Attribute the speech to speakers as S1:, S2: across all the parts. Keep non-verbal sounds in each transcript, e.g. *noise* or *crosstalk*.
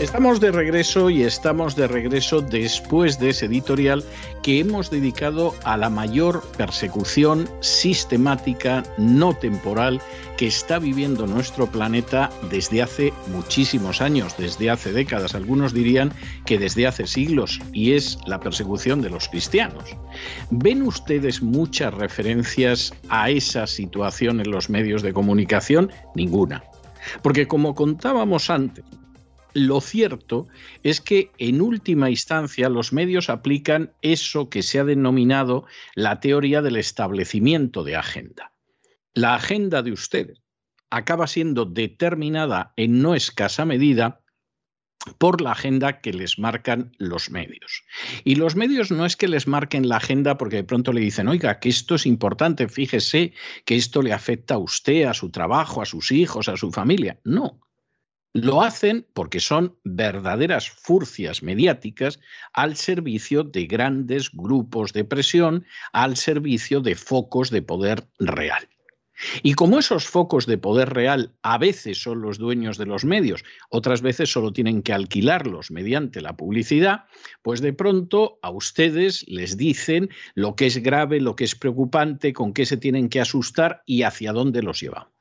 S1: Estamos de regreso y estamos de regreso después de ese editorial que hemos dedicado a la mayor persecución sistemática, no temporal, que está viviendo nuestro planeta desde hace muchísimos años, desde hace décadas, algunos dirían que desde hace siglos, y es la persecución de los cristianos. ¿Ven ustedes muchas referencias a esa situación en los medios de comunicación? Ninguna. Porque como contábamos antes, lo cierto es que en última instancia los medios aplican eso que se ha denominado la teoría del establecimiento de agenda. La agenda de ustedes acaba siendo determinada en no escasa medida por la agenda que les marcan los medios. Y los medios no es que les marquen la agenda porque de pronto le dicen, oiga, que esto es importante, fíjese que esto le afecta a usted, a su trabajo, a sus hijos, a su familia. No, lo hacen porque son verdaderas furcias mediáticas al servicio de grandes grupos de presión, al servicio de focos de poder real. Y como esos focos de poder real a veces son los dueños de los medios, otras veces solo tienen que alquilarlos mediante la publicidad, pues de pronto a ustedes les dicen lo que es grave, lo que es preocupante, con qué se tienen que asustar y hacia dónde los llevamos.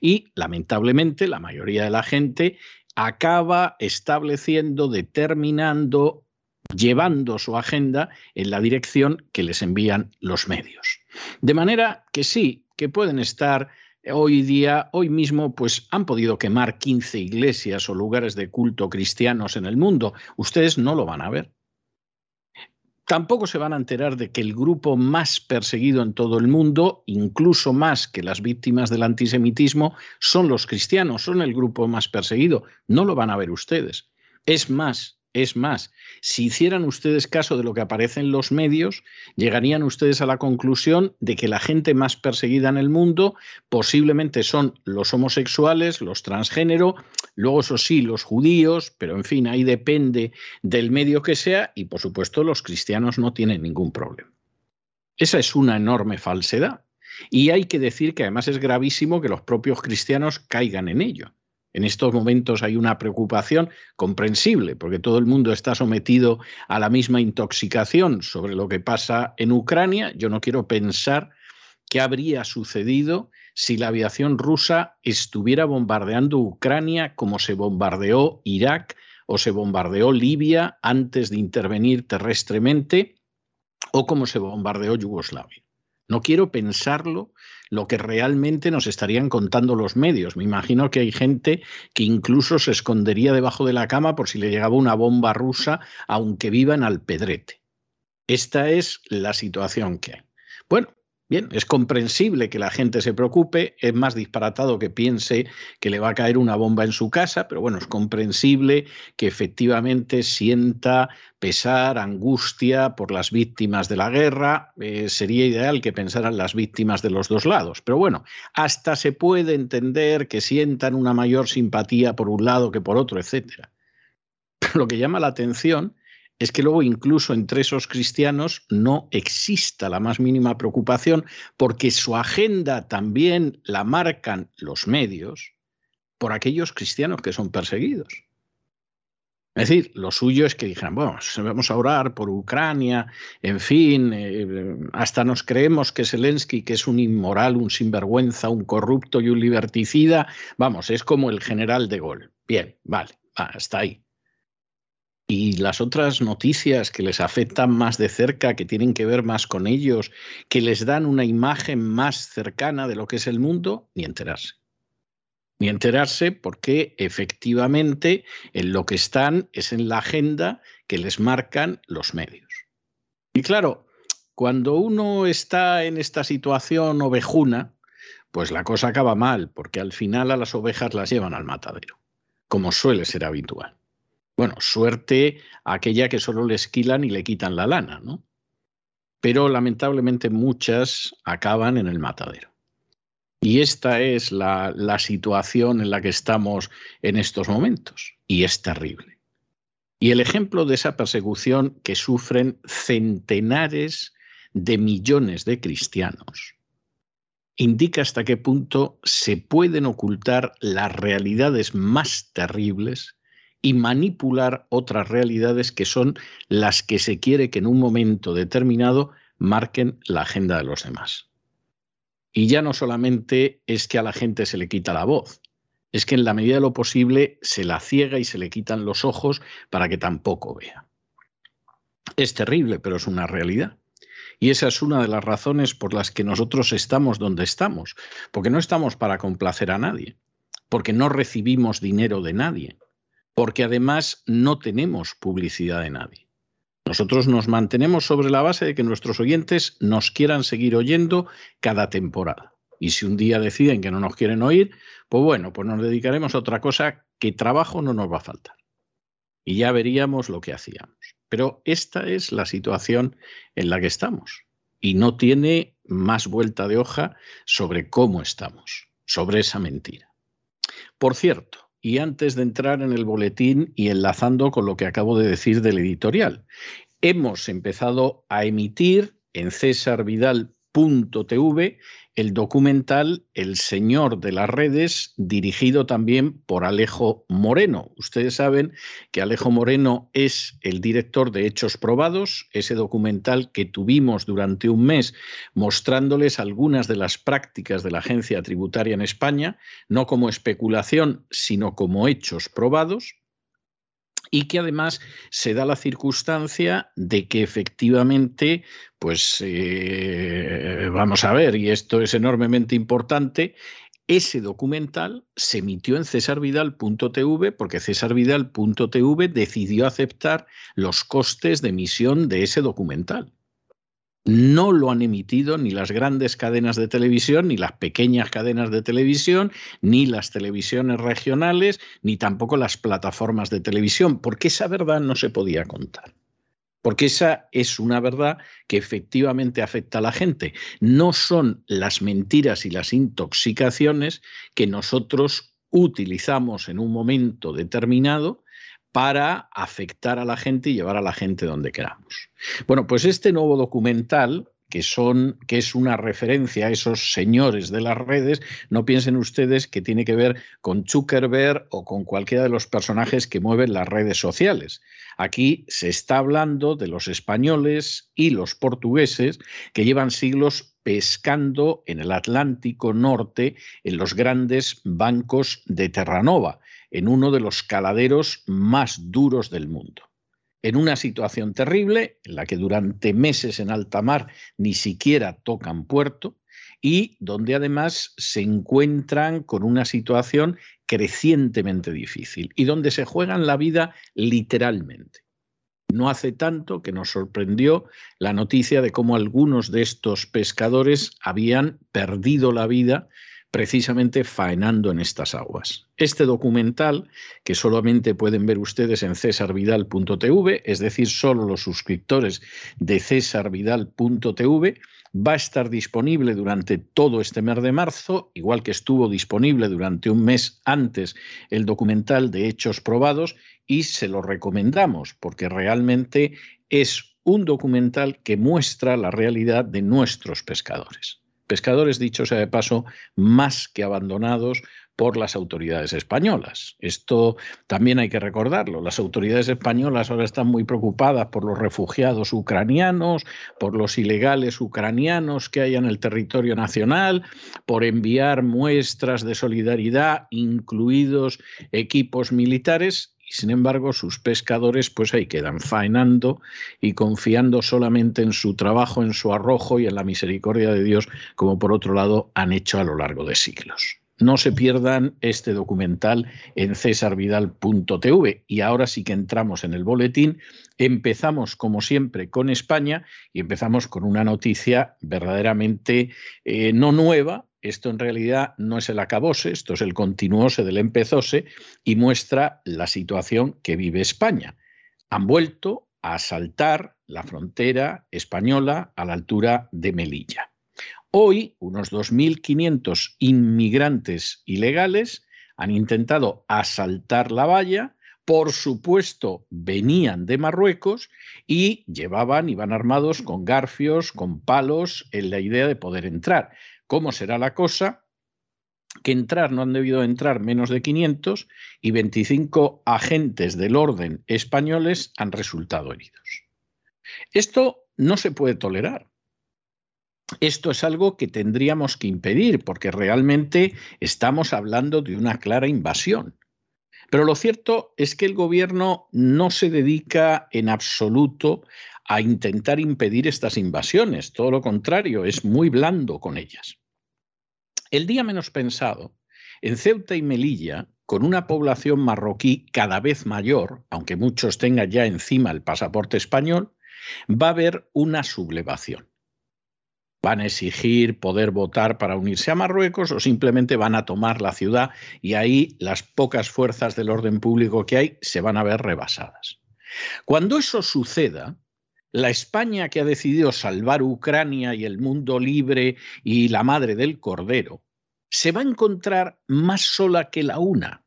S1: Y lamentablemente la mayoría de la gente acaba estableciendo, determinando, llevando su agenda en la dirección que les envían los medios. De manera que sí, que pueden estar hoy día, hoy mismo, pues han podido quemar 15 iglesias o lugares de culto cristianos en el mundo. Ustedes no lo van a ver tampoco se van a enterar de que el grupo más perseguido en todo el mundo, incluso más que las víctimas del antisemitismo, son los cristianos, son el grupo más perseguido. No lo van a ver ustedes. Es más, es más, si hicieran ustedes caso de lo que aparece en los medios, llegarían ustedes a la conclusión de que la gente más perseguida en el mundo posiblemente son los homosexuales, los transgénero, luego eso sí, los judíos, pero en fin, ahí depende del medio que sea y por supuesto los cristianos no tienen ningún problema. Esa es una enorme falsedad. Y hay que decir que además es gravísimo que los propios cristianos caigan en ello. En estos momentos hay una preocupación comprensible, porque todo el mundo está sometido a la misma intoxicación sobre lo que pasa en Ucrania. Yo no quiero pensar qué habría sucedido si la aviación rusa estuviera bombardeando Ucrania como se bombardeó Irak o se bombardeó Libia antes de intervenir terrestremente o como se bombardeó Yugoslavia. No quiero pensarlo lo que realmente nos estarían contando los medios. Me imagino que hay gente que incluso se escondería debajo de la cama por si le llegaba una bomba rusa, aunque viva en Alpedrete. Esta es la situación que hay. Bueno, Bien, es comprensible que la gente se preocupe, es más disparatado que piense que le va a caer una bomba en su casa, pero bueno, es comprensible que efectivamente sienta pesar, angustia por las víctimas de la guerra. Eh, sería ideal que pensaran las víctimas de los dos lados, pero bueno, hasta se puede entender que sientan una mayor simpatía por un lado que por otro. Pero *laughs* lo que llama la atención es que luego incluso entre esos cristianos no exista la más mínima preocupación porque su agenda también la marcan los medios por aquellos cristianos que son perseguidos. Es decir, lo suyo es que dijeran, bueno, vamos a orar por Ucrania, en fin, eh, hasta nos creemos que Zelensky, que es un inmoral, un sinvergüenza, un corrupto y un liberticida, vamos, es como el general de Gaulle. Bien, vale, hasta ahí. Y las otras noticias que les afectan más de cerca, que tienen que ver más con ellos, que les dan una imagen más cercana de lo que es el mundo, ni enterarse. Ni enterarse porque efectivamente en lo que están es en la agenda que les marcan los medios. Y claro, cuando uno está en esta situación ovejuna, pues la cosa acaba mal, porque al final a las ovejas las llevan al matadero, como suele ser habitual. Bueno, suerte aquella que solo le esquilan y le quitan la lana, ¿no? pero lamentablemente muchas acaban en el matadero. Y esta es la, la, situación en la que estamos en estos momentos, y es terrible. Y el ejemplo de esa persecución que sufren centenares de millones de cristianos indica hasta qué punto se pueden ocultar las realidades más terribles y manipular otras realidades que son las que se quiere que en un momento determinado marquen la agenda de los demás. Y ya no solamente es que a la gente se le quita la voz, es que en la medida de lo posible se la ciega y se le quitan los ojos para que tampoco vea. Es terrible, pero es una realidad. Y esa es una de las razones por las que nosotros estamos donde estamos, porque no estamos para complacer a nadie, porque no recibimos dinero de nadie, porque además no tenemos publicidad de nadie. Nosotros nos mantenemos sobre la base de que nuestros oyentes nos quieran seguir oyendo cada temporada. Y si un día deciden que no nos quieren oír, pues bueno, pues nos dedicaremos a otra cosa que trabajo no nos va a faltar. Y ya veríamos lo que hacíamos. Pero esta es la situación en la que estamos y no tiene más vuelta de hoja sobre cómo estamos, sobre esa mentira. Por cierto, y antes de entrar en el boletín y enlazando con lo que acabo de decir del editorial, hemos empezado a emitir en cesarvidal.tv el documental El Señor de las Redes, dirigido también por Alejo Moreno. Ustedes saben que Alejo Moreno es el director de Hechos Probados, ese documental que tuvimos durante un mes mostrándoles algunas de las prácticas de la agencia tributaria en España, no como especulación, sino como hechos probados y que además se da la circunstancia de que efectivamente, pues eh, vamos a ver, y esto es enormemente importante, ese documental se emitió en cesarvidal.tv porque cesarvidal.tv decidió aceptar los costes de emisión de ese documental no lo han emitido ni las grandes cadenas de televisión, ni las pequeñas cadenas de televisión, ni las televisiones regionales, ni tampoco las plataformas de televisión, porque esa verdad no se podía contar. Porque esa es una verdad que efectivamente afecta a la gente. No son las mentiras y las intoxicaciones que nosotros utilizamos en un momento determinado para afectar a la gente y llevar a la gente donde queramos. Bueno, pues este nuevo documental que son que es una referencia a esos señores de las redes, no piensen ustedes que tiene que ver con Zuckerberg o con cualquiera de los personajes que mueven las redes sociales. Aquí se está hablando de los españoles y los portugueses que llevan siglos pescando en el Atlántico Norte en los grandes bancos de Terranova en uno de los caladeros más duros del mundo. En una situación terrible, en la que durante meses en alta mar ni siquiera tocan puerto, y donde además se encuentran con una situación crecientemente difícil y donde se juegan la vida literalmente. No hace tanto que nos sorprendió la noticia de cómo algunos de estos pescadores habían perdido la vida precisamente faenando en estas aguas. Este documental, que solamente pueden ver ustedes en cesarvidal.tv, es decir, solo los suscriptores de cesarvidal.tv, va a estar disponible durante todo este mes de marzo, igual que estuvo disponible durante un mes antes el documental de Hechos Probados, y se lo recomendamos porque realmente es un documental que muestra la realidad de nuestros pescadores pescadores, dicho sea de paso, más que abandonados por las autoridades españolas. Esto también hay que recordarlo. Las autoridades españolas ahora están muy preocupadas por los refugiados ucranianos, por los ilegales ucranianos que hay en el territorio nacional, por enviar muestras de solidaridad, incluidos equipos militares, y sin embargo sus pescadores pues ahí quedan faenando y confiando solamente en su trabajo, en su arrojo y en la misericordia de Dios, como por otro lado han hecho a lo largo de siglos. No se pierdan este documental en cesarvidal.tv. Y ahora sí que entramos en el boletín. Empezamos, como siempre, con España y empezamos con una noticia verdaderamente eh, no nueva, esto en realidad no es el acabose, esto es el continuose del empezose y muestra la situación que vive España. Han vuelto a asaltar la frontera española a la altura de Melilla. Hoy, unos 2.500 inmigrantes ilegales han intentado asaltar la valla, por supuesto venían de Marruecos y llevaban, iban armados con garfios, con palos, en la idea de poder entrar. ¿Cómo será la cosa? Que entrar no han debido entrar menos de 500 y 25 agentes del orden españoles han resultado heridos. Esto no se puede tolerar. Esto es algo que tendríamos que impedir porque realmente estamos hablando de una clara invasión. Pero lo cierto es que el gobierno no se dedica en absoluto a intentar impedir estas invasiones, todo lo contrario, es muy blando con ellas. El día menos pensado, en Ceuta y Melilla, con una población marroquí cada vez mayor, aunque muchos tengan ya encima el pasaporte español, va a haber una sublevación. Van a exigir poder votar para unirse a Marruecos o simplemente van a tomar la ciudad y ahí las pocas fuerzas del orden público que hay se van a ver rebasadas. Cuando eso suceda, la España que ha decidido salvar Ucrania y el mundo libre y la madre del Cordero, se va a encontrar más sola que la una,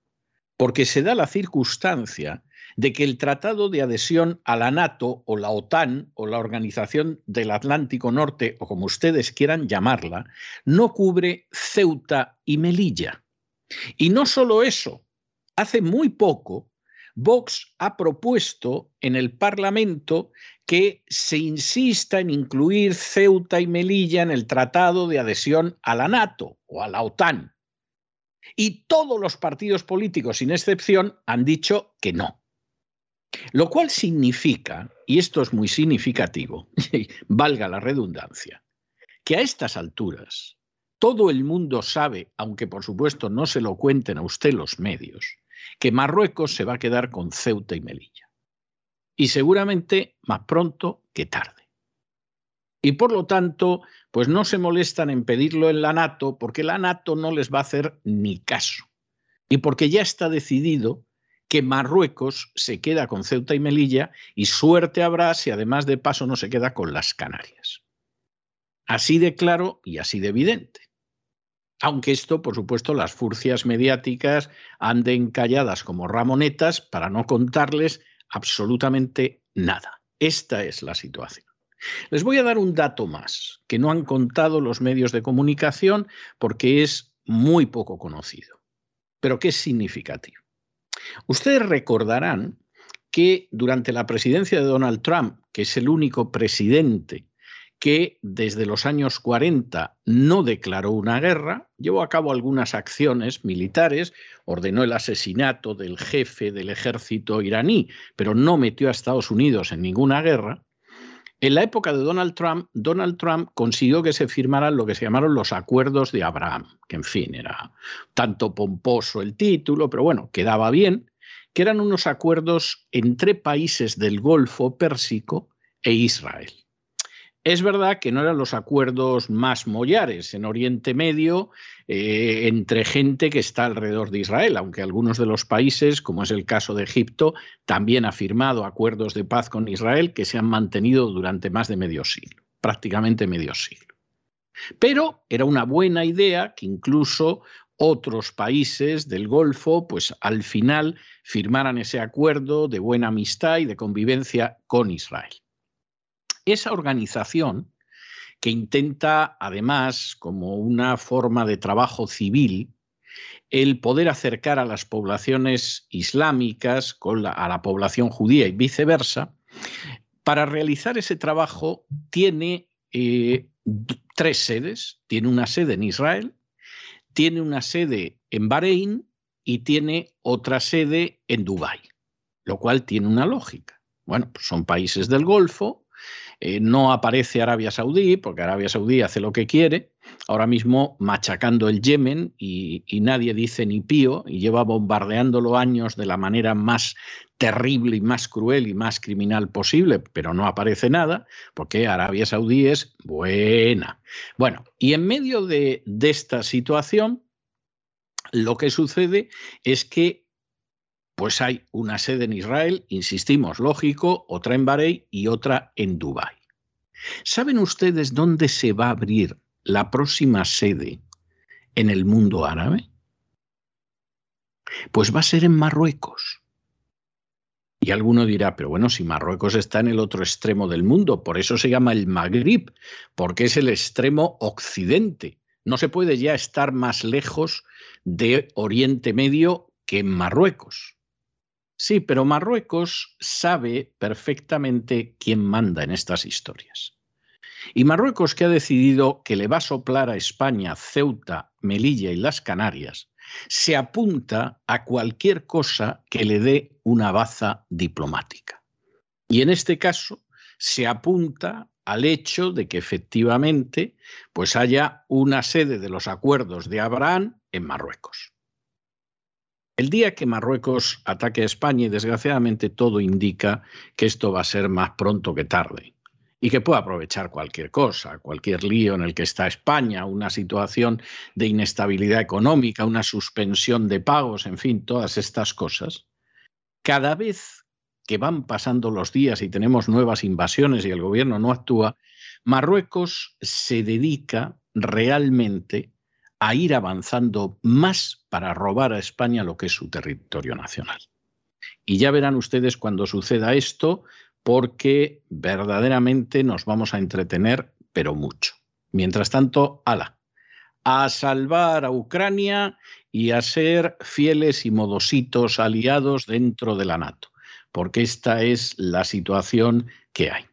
S1: porque se da la circunstancia de que el tratado de adhesión a la NATO o la OTAN o la Organización del Atlántico Norte o como ustedes quieran llamarla, no cubre Ceuta y Melilla. Y no solo eso, hace muy poco Vox ha propuesto en el Parlamento que se insista en incluir Ceuta y Melilla en el tratado de adhesión a la NATO o a la OTAN. Y todos los partidos políticos, sin excepción, han dicho que no. Lo cual significa, y esto es muy significativo, *laughs* valga la redundancia, que a estas alturas todo el mundo sabe, aunque por supuesto no se lo cuenten a usted los medios, que Marruecos se va a quedar con Ceuta y Melilla. Y seguramente más pronto que tarde. Y por lo tanto, pues no se molestan en pedirlo en la NATO porque la NATO no les va a hacer ni caso. Y porque ya está decidido que Marruecos se queda con Ceuta y Melilla y suerte habrá si además de paso no se queda con las Canarias. Así de claro y así de evidente. Aunque esto, por supuesto, las furcias mediáticas anden calladas como ramonetas para no contarles absolutamente nada. Esta es la situación. Les voy a dar un dato más que no han contado los medios de comunicación porque es muy poco conocido, pero que es significativo. Ustedes recordarán que durante la presidencia de Donald Trump, que es el único presidente que desde los años 40 no declaró una guerra, llevó a cabo algunas acciones militares, ordenó el asesinato del jefe del ejército iraní, pero no metió a Estados Unidos en ninguna guerra, en la época de Donald Trump, Donald Trump consiguió que se firmaran lo que se llamaron los acuerdos de Abraham, que en fin era tanto pomposo el título, pero bueno, quedaba bien, que eran unos acuerdos entre países del Golfo Pérsico e Israel. Es verdad que no eran los acuerdos más mollares en Oriente Medio eh, entre gente que está alrededor de Israel, aunque algunos de los países, como es el caso de Egipto, también ha firmado acuerdos de paz con Israel que se han mantenido durante más de medio siglo, prácticamente medio siglo. Pero era una buena idea que incluso otros países del Golfo, pues al final firmaran ese acuerdo de buena amistad y de convivencia con Israel. Esa organización, que intenta, además, como una forma de trabajo civil, el poder acercar a las poblaciones islámicas a la población judía y viceversa, para realizar ese trabajo tiene eh, tres sedes. Tiene una sede en Israel, tiene una sede en Bahrein y tiene otra sede en Dubái, lo cual tiene una lógica. Bueno, pues son países del Golfo, eh, no aparece Arabia Saudí, porque Arabia Saudí hace lo que quiere, ahora mismo machacando el Yemen y, nadie dice ni pío y lleva bombardeándolo años de la manera más terrible y más cruel y más criminal posible, pero no aparece nada, porque Arabia Saudí es buena. Bueno, y en medio de esta situación, lo que sucede es que Pues hay una sede en Israel, insistimos, lógico, otra en Bahrein y otra en Dubái. ¿Saben ustedes dónde se va a abrir la próxima sede en el mundo árabe? Pues va a ser en Marruecos. Y alguno dirá, pero bueno, si Marruecos está en el otro extremo del mundo, por eso se llama el Magrib, porque es el extremo occidente. No se puede ya estar más lejos de Oriente Medio que en Marruecos. Sí, pero Marruecos sabe perfectamente quién manda en estas historias. Y Marruecos que ha decidido que le va a soplar a España, Ceuta, Melilla y las Canarias, se apunta a cualquier cosa que le dé una baza diplomática. Y en este caso se apunta al hecho de que efectivamente pues haya una sede de los acuerdos de Abraham en Marruecos. El día que Marruecos ataque a España, y desgraciadamente todo indica que esto va a ser más pronto que tarde, y que puede aprovechar cualquier cosa, cualquier lío en el que está España, una situación de inestabilidad económica, una suspensión de pagos, en fin, todas estas cosas, cada vez que van pasando los días y tenemos nuevas invasiones y el gobierno no actúa, Marruecos se dedica realmente a ir avanzando más para robar a España lo que es su territorio nacional. Y ya verán ustedes cuando suceda esto, porque verdaderamente nos vamos a entretener, pero mucho. Mientras tanto, ala, a salvar a Ucrania y a ser fieles y modositos aliados dentro de la NATO, porque esta es la situación que hay.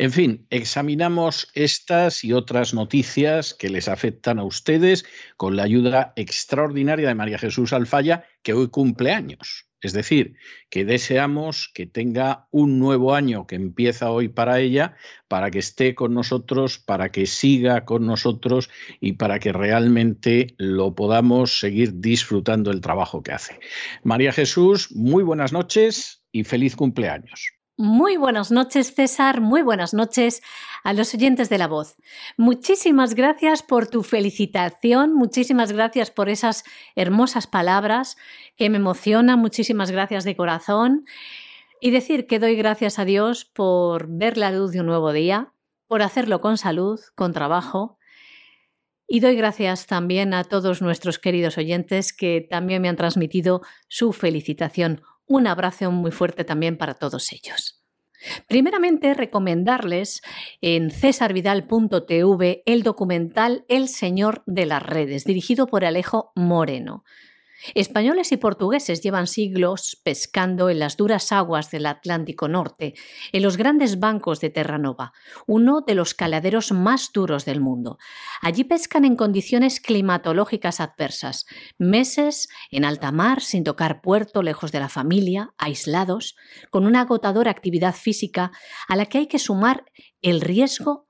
S1: En fin, examinamos estas y otras noticias que les afectan a ustedes con la ayuda extraordinaria de María Jesús Alfaya, que hoy cumple años. Es decir, que deseamos que tenga un nuevo año que empieza hoy para ella, para que esté con nosotros, para que siga con nosotros y para que realmente lo podamos seguir disfrutando el trabajo que hace. María Jesús, muy buenas noches y feliz cumpleaños.
S2: Muy buenas noches, César. Muy buenas noches a los oyentes de la voz. Muchísimas gracias por tu felicitación, muchísimas gracias por esas hermosas palabras que me emocionan, muchísimas gracias de corazón. Y decir que doy gracias a Dios por ver la luz de un nuevo día, por hacerlo con salud, con trabajo. Y doy gracias también a todos nuestros queridos oyentes que también me han transmitido su felicitación un abrazo muy fuerte también para todos ellos. Primeramente, recomendarles en cesarvidal.tv el documental El Señor de las Redes, dirigido por Alejo Moreno. Españoles y portugueses llevan siglos pescando en las duras aguas del Atlántico Norte, en los grandes bancos de Terranova, uno de los caladeros más duros del mundo. Allí pescan en condiciones climatológicas adversas, meses en alta mar sin tocar puerto, lejos de la familia, aislados, con una agotadora actividad física a la que hay que sumar el riesgo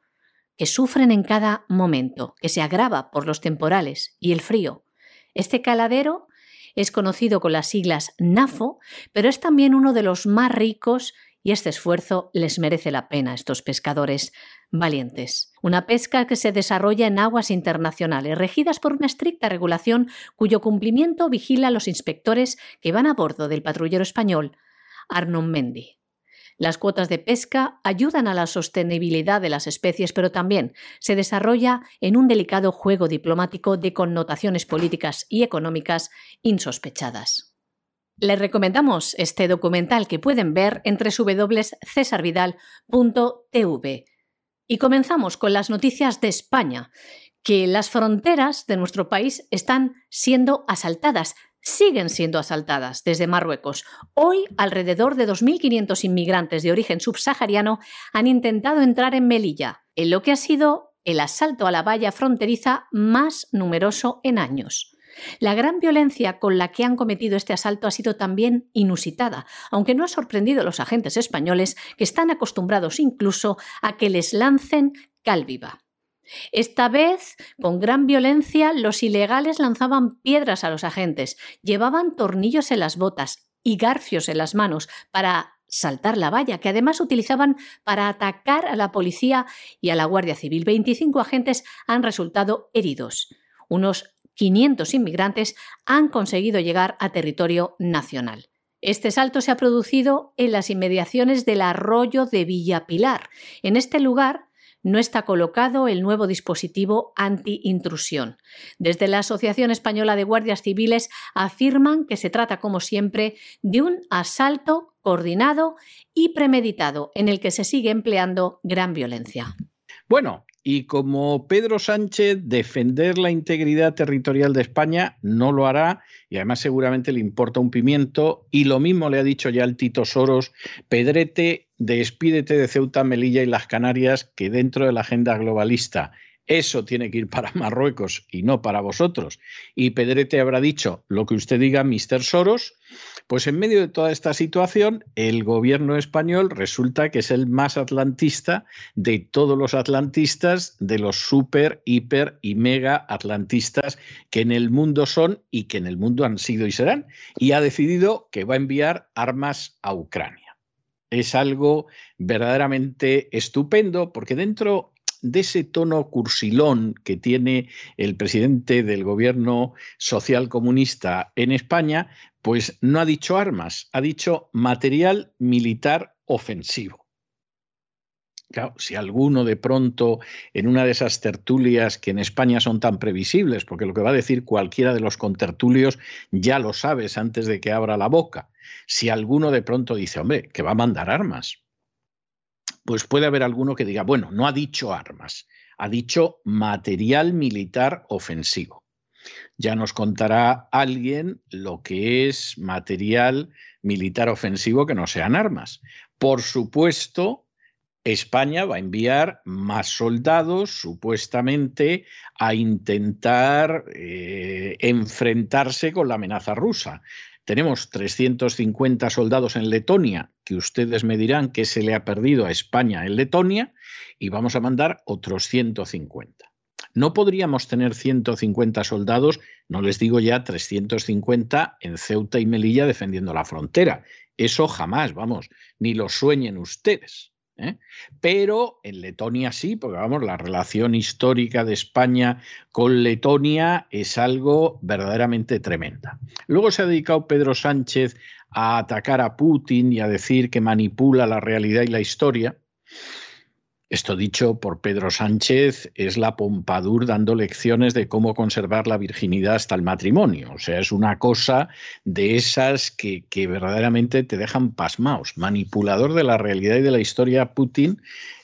S2: que sufren en cada momento, que se agrava por los temporales y el frío. Este caladero es conocido con las siglas NAFO, pero es también uno de los más ricos y este esfuerzo les merece la pena estos pescadores valientes. Una pesca que se desarrolla en aguas internacionales, regidas por una estricta regulación cuyo cumplimiento vigila los inspectores que van a bordo del patrullero español Arnon Mendy. Las cuotas de pesca ayudan a la sostenibilidad de las especies, pero también se desarrolla en un delicado juego diplomático de connotaciones políticas y económicas insospechadas. Les recomendamos este documental que pueden ver en www.cesarvidal.tv. Y comenzamos con las noticias de España, que las fronteras de nuestro país están siendo asaltadas siguen siendo asaltadas desde Marruecos. Hoy, alrededor de 2.500 inmigrantes de origen subsahariano han intentado entrar en Melilla, en lo que ha sido el asalto a la valla fronteriza más numeroso en años. La gran violencia con la que han cometido este asalto ha sido también inusitada, aunque no ha sorprendido a los agentes españoles que están acostumbrados incluso a que les lancen cal viva. Esta vez, con gran violencia, los ilegales lanzaban piedras a los agentes, llevaban tornillos en las botas y garfios en las manos para saltar la valla, que además utilizaban para atacar a la policía y a la Guardia Civil. 25 agentes han resultado heridos. Unos 500 inmigrantes han conseguido llegar a territorio nacional. Este salto se ha producido en las inmediaciones del arroyo de Villapilar. En este lugar no está colocado el nuevo dispositivo anti-intrusión. Desde la Asociación Española de Guardias Civiles afirman que se trata, como siempre, de un asalto coordinado y premeditado en el que se sigue empleando gran violencia.
S1: Bueno, y como Pedro Sánchez defender la integridad territorial de España no lo hará y además seguramente le importa un pimiento. Y lo mismo le ha dicho ya el Tito Soros, Pedrete, despídete de Ceuta, Melilla y las Canarias que dentro de la agenda globalista eso tiene que ir para Marruecos y no para vosotros. Y Pedrete habrá dicho lo que usted diga, Mr. Soros. Pues en medio de toda esta situación, el gobierno español resulta que es el más atlantista de todos los atlantistas, de los super, hiper y mega atlantistas que en el mundo son y que en el mundo han sido y serán. Y ha decidido que va a enviar armas a Ucrania. Es algo verdaderamente estupendo porque dentro de ese tono cursilón que tiene el presidente del gobierno social comunista en España, pues no ha dicho armas, ha dicho material militar ofensivo. Claro, si alguno de pronto en una de esas tertulias que en España son tan previsibles, porque lo que va a decir cualquiera de los contertulios ya lo sabes antes de que abra la boca, si alguno de pronto dice, hombre, que va a mandar armas, pues puede haber alguno que diga, bueno, no ha dicho armas, ha dicho material militar ofensivo. Ya nos contará alguien lo que es material militar ofensivo que no sean armas. Por supuesto, España va a enviar más soldados, supuestamente, a intentar eh, enfrentarse con la amenaza rusa. Tenemos 350 soldados en Letonia, que ustedes me dirán que se le ha perdido a España en Letonia, y vamos a mandar otros 150. No podríamos tener 150 soldados, no les digo ya 350 en Ceuta y Melilla defendiendo la frontera. Eso jamás, vamos, ni lo sueñen ustedes. ¿Eh? Pero en Letonia sí, porque vamos, la relación histórica de España con Letonia es algo verdaderamente tremenda. Luego se ha dedicado Pedro Sánchez a atacar a Putin y a decir que manipula la realidad y la historia. Esto dicho por Pedro Sánchez es la Pompadour dando lecciones de cómo conservar la virginidad hasta el matrimonio. O sea, es una cosa de esas que, que verdaderamente te dejan pasmaos. Manipulador de la realidad y de la historia Putin.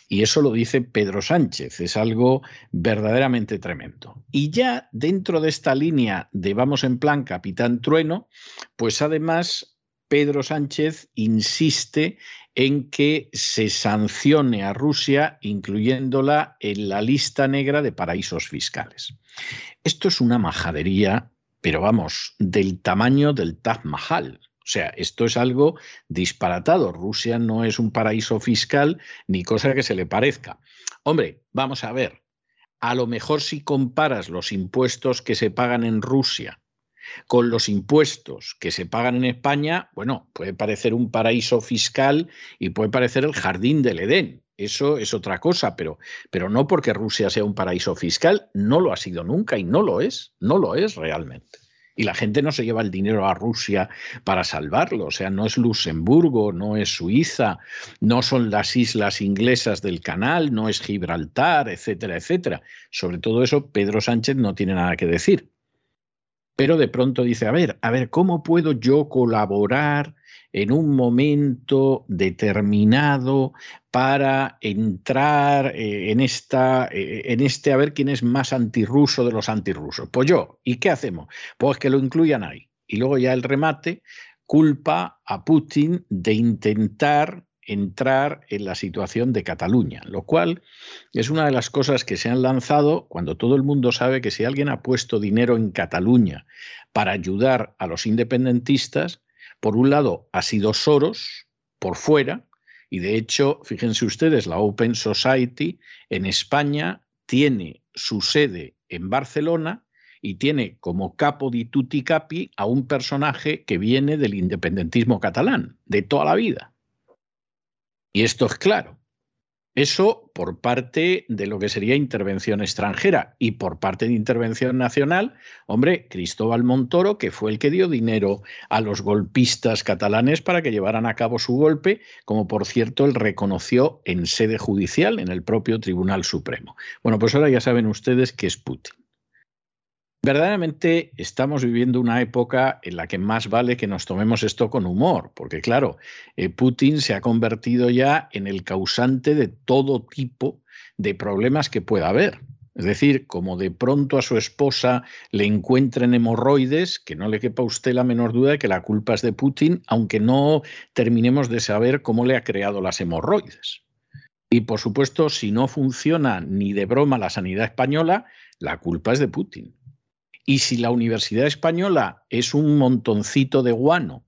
S1: Y eso lo dice Pedro Sánchez, es algo verdaderamente tremendo. Y ya dentro de esta línea de vamos en plan Capitán Trueno, pues además Pedro Sánchez insiste en que se sancione a Rusia incluyéndola en la lista negra de paraísos fiscales. Esto es una majadería, pero vamos, del tamaño del Taj Mahal. O sea, esto es algo disparatado. Rusia no es un paraíso fiscal ni cosa que se le parezca. Hombre, vamos a ver. A lo mejor si comparas los impuestos que se pagan en Rusia con los impuestos que se pagan en España, bueno, puede parecer un paraíso fiscal y puede parecer el jardín del Edén. Eso es otra cosa, pero, pero no porque Rusia sea un paraíso fiscal, no lo ha sido nunca y no lo es, no lo es realmente. Y la gente no se lleva el dinero a Rusia para salvarlo. O sea, no es Luxemburgo, no es Suiza, no son las islas inglesas del canal, no es Gibraltar, etcétera, etcétera. Sobre todo eso, Pedro Sánchez no tiene nada que decir pero de pronto dice, a ver, a ver, ¿cómo puedo yo colaborar en un momento determinado para entrar eh, en, esta, eh, en este, a ver quién es más antirruso de los antirrusos? Pues yo, ¿y qué hacemos? Pues que lo incluyan ahí. Y luego ya el remate culpa a Putin de intentar entrar en la situación de Cataluña, lo cual es una de las cosas que se han lanzado cuando todo el mundo sabe que si alguien ha puesto dinero en Cataluña para ayudar a los independentistas, por un lado ha sido Soros por fuera, y de hecho, fíjense ustedes, la Open Society en España tiene su sede en Barcelona y tiene como capo di tutti capi a un personaje que viene del independentismo catalán, de toda la vida. Y esto es claro. Eso por parte de lo que sería intervención extranjera y por parte de intervención nacional, hombre, Cristóbal Montoro, que fue el que dio dinero a los golpistas catalanes para que llevaran a cabo su golpe, como por cierto él reconoció en sede judicial, en el propio Tribunal Supremo. Bueno, pues ahora ya saben ustedes que es Putin. Verdaderamente estamos viviendo una época en la que más vale que nos tomemos esto con humor, porque claro, eh, Putin se ha convertido ya en el causante de todo tipo de problemas que pueda haber. Es decir, como de pronto a su esposa le encuentren hemorroides, que no le quepa a usted la menor duda de que la culpa es de Putin, aunque no terminemos de saber cómo le ha creado las hemorroides. Y por supuesto, si no funciona ni de broma la sanidad española, la culpa es de Putin. Y si la Universidad Española es un montoncito de guano,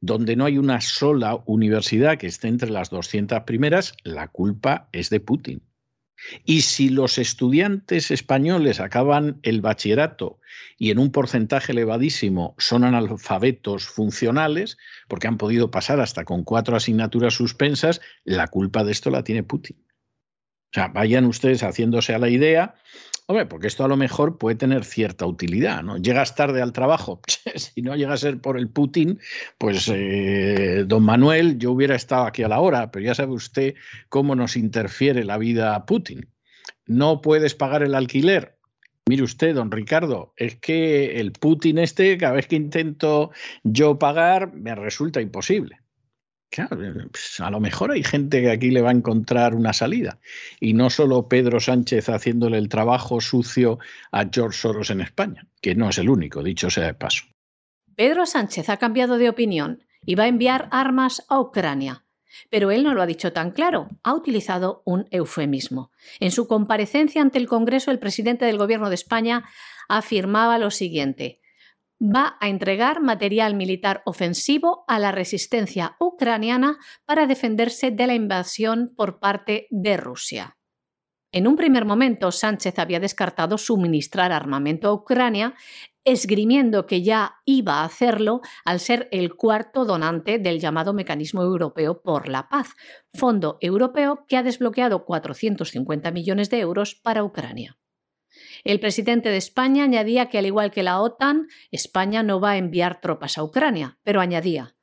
S1: donde no hay una sola universidad que esté entre las 200 primeras, la culpa es de Putin. Y si los estudiantes españoles acaban el bachillerato y en un porcentaje elevadísimo son analfabetos funcionales, porque han podido pasar hasta con cuatro asignaturas suspensas, la culpa de esto la tiene Putin. O sea, vayan ustedes haciéndose a la idea Hombre, porque esto a lo mejor puede tener cierta utilidad, ¿no? Llegas tarde al trabajo, *laughs* si no llega a ser por el Putin, pues eh, don Manuel, yo hubiera estado aquí a la hora, pero ya sabe usted cómo nos interfiere la vida a Putin. No puedes pagar el alquiler. Mire usted, don Ricardo, es que el Putin este, cada vez que intento yo pagar, me resulta imposible. Claro, pues, a lo mejor hay gente que aquí le va a encontrar una salida. Y no solo Pedro Sánchez haciéndole el trabajo sucio a George Soros en España, que no es el único, dicho sea de paso.
S2: Pedro Sánchez ha cambiado de opinión y va a enviar armas a Ucrania. Pero él no lo ha dicho tan claro, ha utilizado un eufemismo. En su comparecencia ante el Congreso, el presidente del Gobierno de España afirmaba lo siguiente va a entregar material militar ofensivo a la resistencia ucraniana para defenderse de la invasión por parte de Rusia. En un primer momento, Sánchez había descartado suministrar armamento a Ucrania, esgrimiendo que ya iba a hacerlo al ser el cuarto donante del llamado Mecanismo Europeo por la Paz, fondo europeo que ha desbloqueado 450 millones de euros para Ucrania. El presidente de España añadía que, al igual que la OTAN, España no va a enviar tropas a Ucrania, pero añadía,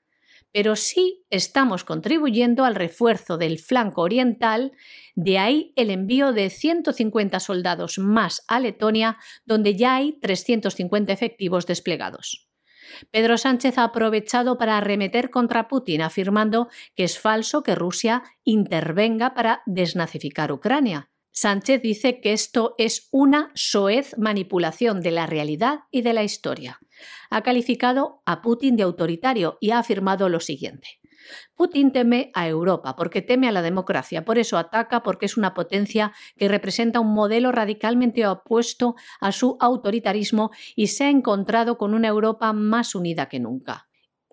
S2: pero sí estamos contribuyendo al refuerzo del flanco oriental, de ahí el envío de 150 soldados más a Letonia, donde ya hay 350 efectivos desplegados. Pedro Sánchez ha aprovechado para arremeter contra Putin, afirmando que es falso que Rusia intervenga para desnazificar Ucrania. Sánchez dice que esto es una soez manipulación de la realidad y de la historia. Ha calificado a Putin de autoritario y ha afirmado lo siguiente. Putin teme a Europa porque teme a la democracia, por eso ataca porque es una potencia que representa un modelo radicalmente opuesto a su autoritarismo y se ha encontrado con una Europa más unida que nunca.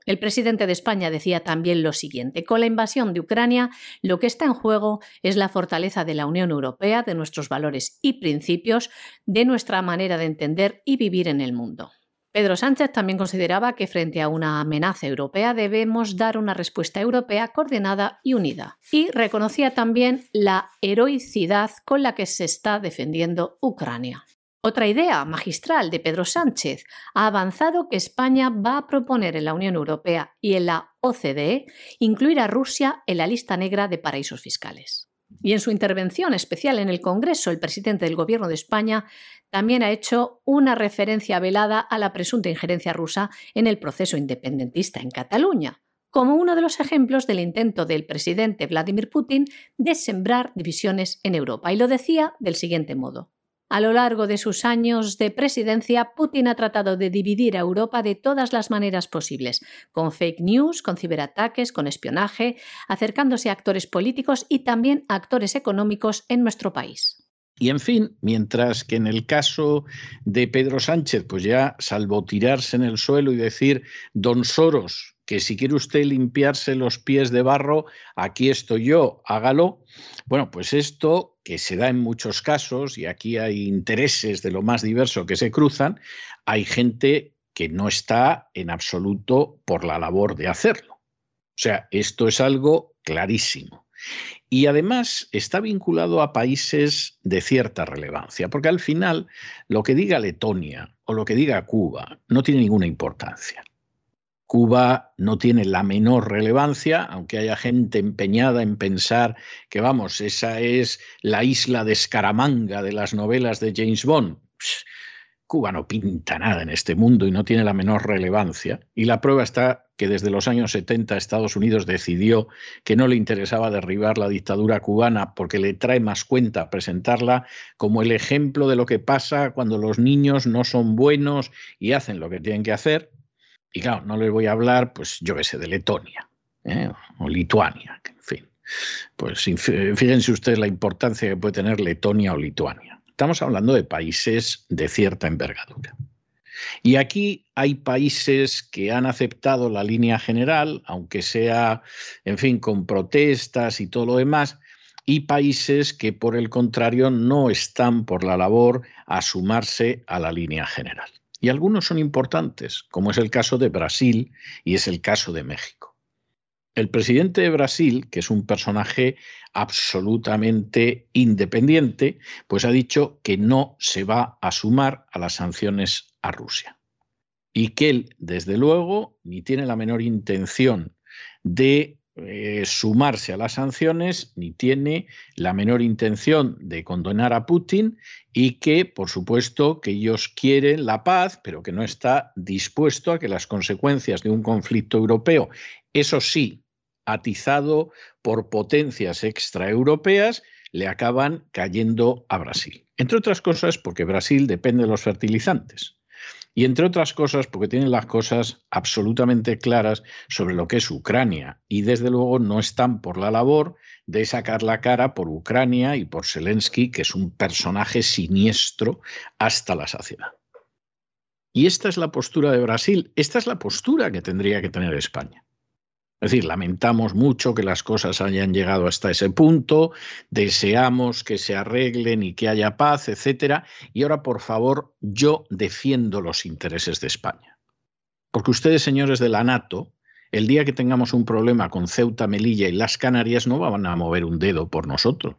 S2: El presidente de España decía también lo siguiente, con la invasión de Ucrania, lo que está en juego es la fortaleza de la Unión Europea, de nuestros valores y principios, de nuestra manera de entender y vivir en el mundo. Pedro Sánchez también consideraba que frente a una amenaza europea debemos dar una respuesta europea coordinada y unida. Y reconocía también la heroicidad con la que se está defendiendo Ucrania. Otra idea magistral de Pedro Sánchez ha avanzado que España va a proponer en la Unión Europea y en la OCDE incluir a Rusia en la lista negra de paraísos fiscales. Y en su intervención especial en el Congreso, el presidente del Gobierno de España también ha hecho una referencia velada a la presunta injerencia rusa en el proceso independentista en Cataluña, como uno de los ejemplos del intento del presidente Vladimir Putin de sembrar divisiones en Europa. Y lo decía del siguiente modo. A lo largo de sus años de presidencia, Putin ha tratado de dividir a Europa de todas las maneras posibles, con fake news, con ciberataques, con espionaje, acercándose a actores políticos y también a actores económicos en nuestro país.
S1: Y en fin, mientras que en el caso de Pedro Sánchez, pues ya salvo tirarse en el suelo y decir, don Soros, que si quiere usted limpiarse los pies de barro, aquí estoy yo, hágalo. Bueno, pues esto que se da en muchos casos, y aquí hay intereses de lo más diverso que se cruzan, hay gente que no está en absoluto por la labor de hacerlo. O sea, esto es algo clarísimo. Y además está vinculado a países de cierta relevancia, porque al final lo que diga Letonia o lo que diga Cuba no tiene ninguna importancia. Cuba no tiene la menor relevancia, aunque haya gente empeñada en pensar que, vamos, esa es la isla de Escaramanga de las novelas de James Bond. Cuba no pinta nada en este mundo y no tiene la menor relevancia. Y la prueba está que desde los años 70 Estados Unidos decidió que no le interesaba derribar la dictadura cubana porque le trae más cuenta presentarla como el ejemplo de lo que pasa cuando los niños no son buenos y hacen lo que tienen que hacer y claro, no les voy a hablar, pues yo qué sé, de Letonia ¿eh? o Lituania, en fin. Pues fíjense ustedes la importancia que puede tener Letonia o Lituania. Estamos hablando de países de cierta envergadura. Y aquí hay países que han aceptado la línea general, aunque sea, en fin, con protestas y todo lo demás, y países que, por el contrario, no están por la labor a sumarse a la línea general. Y algunos son importantes, como es el caso de Brasil y es el caso de México. El presidente de Brasil, que es un personaje absolutamente independiente, pues ha dicho que no se va a sumar a las sanciones a Rusia. Y que él, desde luego, ni tiene la menor intención de eh, sumarse a las sanciones ni tiene la menor intención de condenar a Putin y que, por supuesto, que ellos quieren la paz, pero que no está dispuesto a que las consecuencias de un conflicto europeo, eso sí, atizado por potencias extraeuropeas, le acaban cayendo a Brasil. Entre otras cosas porque Brasil depende de los fertilizantes. Y entre otras cosas, porque tienen las cosas absolutamente claras sobre lo que es Ucrania. Y desde luego no están por la labor de sacar la cara por Ucrania y por Zelensky, que es un personaje siniestro hasta la saciedad. Y esta es la postura de Brasil, esta es la postura que tendría que tener España. Es decir, lamentamos mucho que las cosas hayan llegado hasta ese punto, deseamos que se arreglen y que haya paz, etcétera. Y ahora, por favor, yo defiendo los intereses de España. Porque ustedes, señores de la NATO, el día que tengamos un problema con Ceuta, Melilla y las Canarias, no van a mover un dedo por nosotros.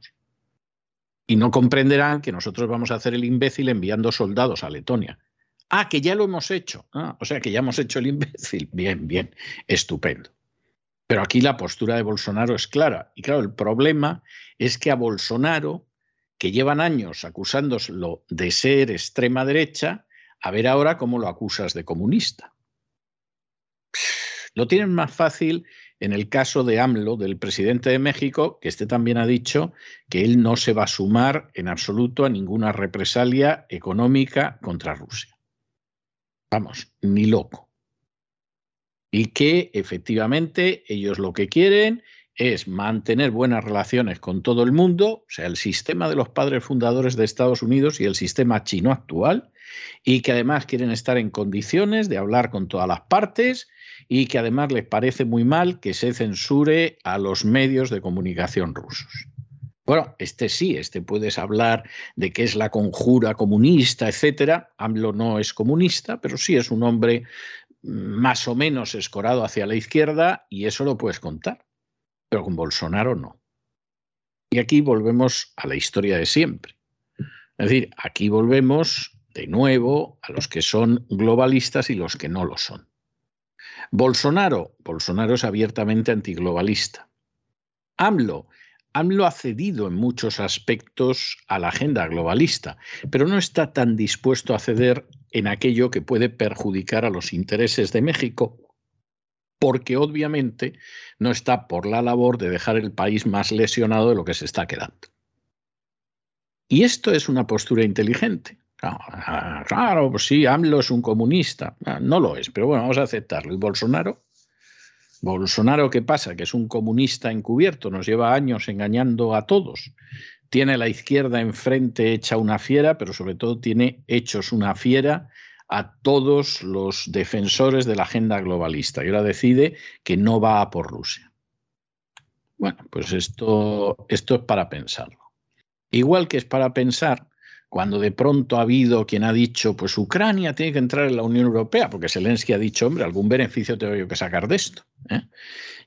S1: Y no comprenderán que nosotros vamos a hacer el imbécil enviando soldados a Letonia. Ah, que ya lo hemos hecho. Ah, o sea, que ya hemos hecho el imbécil. Bien, bien, estupendo. Pero aquí la postura de Bolsonaro es clara. Y claro, el problema es que a Bolsonaro, que llevan años acusándolo de ser extrema derecha, a ver ahora cómo lo acusas de comunista. Lo tienen más fácil en el caso de AMLO, del presidente de México, que este también ha dicho que él no se va a sumar en absoluto a ninguna represalia económica contra Rusia. Vamos, ni loco y que efectivamente ellos lo que quieren es mantener buenas relaciones con todo el mundo, o sea, el sistema de los padres fundadores de Estados Unidos y el sistema chino actual, y que además quieren estar en condiciones de hablar con todas las partes y que además les parece muy mal que se censure a los medios de comunicación rusos. Bueno, este sí, este puedes hablar de que es la conjura comunista, etcétera. AMLO no es comunista, pero sí es un hombre más o menos escorado hacia la izquierda y eso lo puedes contar, pero con Bolsonaro no. Y aquí volvemos a la historia de siempre. Es decir, aquí volvemos de nuevo a los que son globalistas y los que no lo son. Bolsonaro, Bolsonaro es abiertamente antiglobalista. AMLO AMLO ha cedido en muchos aspectos a la agenda globalista, pero no está tan dispuesto a ceder en aquello que puede perjudicar a los intereses de México, porque obviamente no está por la labor de dejar el país más lesionado de lo que se está quedando. Y esto es una postura inteligente. Claro, pues sí, AMLO es un comunista. Ah, no lo es, pero bueno, vamos a aceptarlo. ¿Y Bolsonaro? Bolsonaro, ¿qué pasa? Que es un comunista encubierto, nos lleva años engañando a todos. Tiene la izquierda enfrente hecha una fiera, pero sobre todo tiene hechos una fiera a todos los defensores de la agenda globalista. Y ahora decide que no va a por Rusia. Bueno, pues esto, esto es para pensarlo. Igual que es para pensar cuando de pronto ha habido quien ha dicho, pues Ucrania tiene que entrar en la Unión Europea, porque Zelensky ha dicho, hombre, algún beneficio tengo yo que sacar de esto. ¿Eh?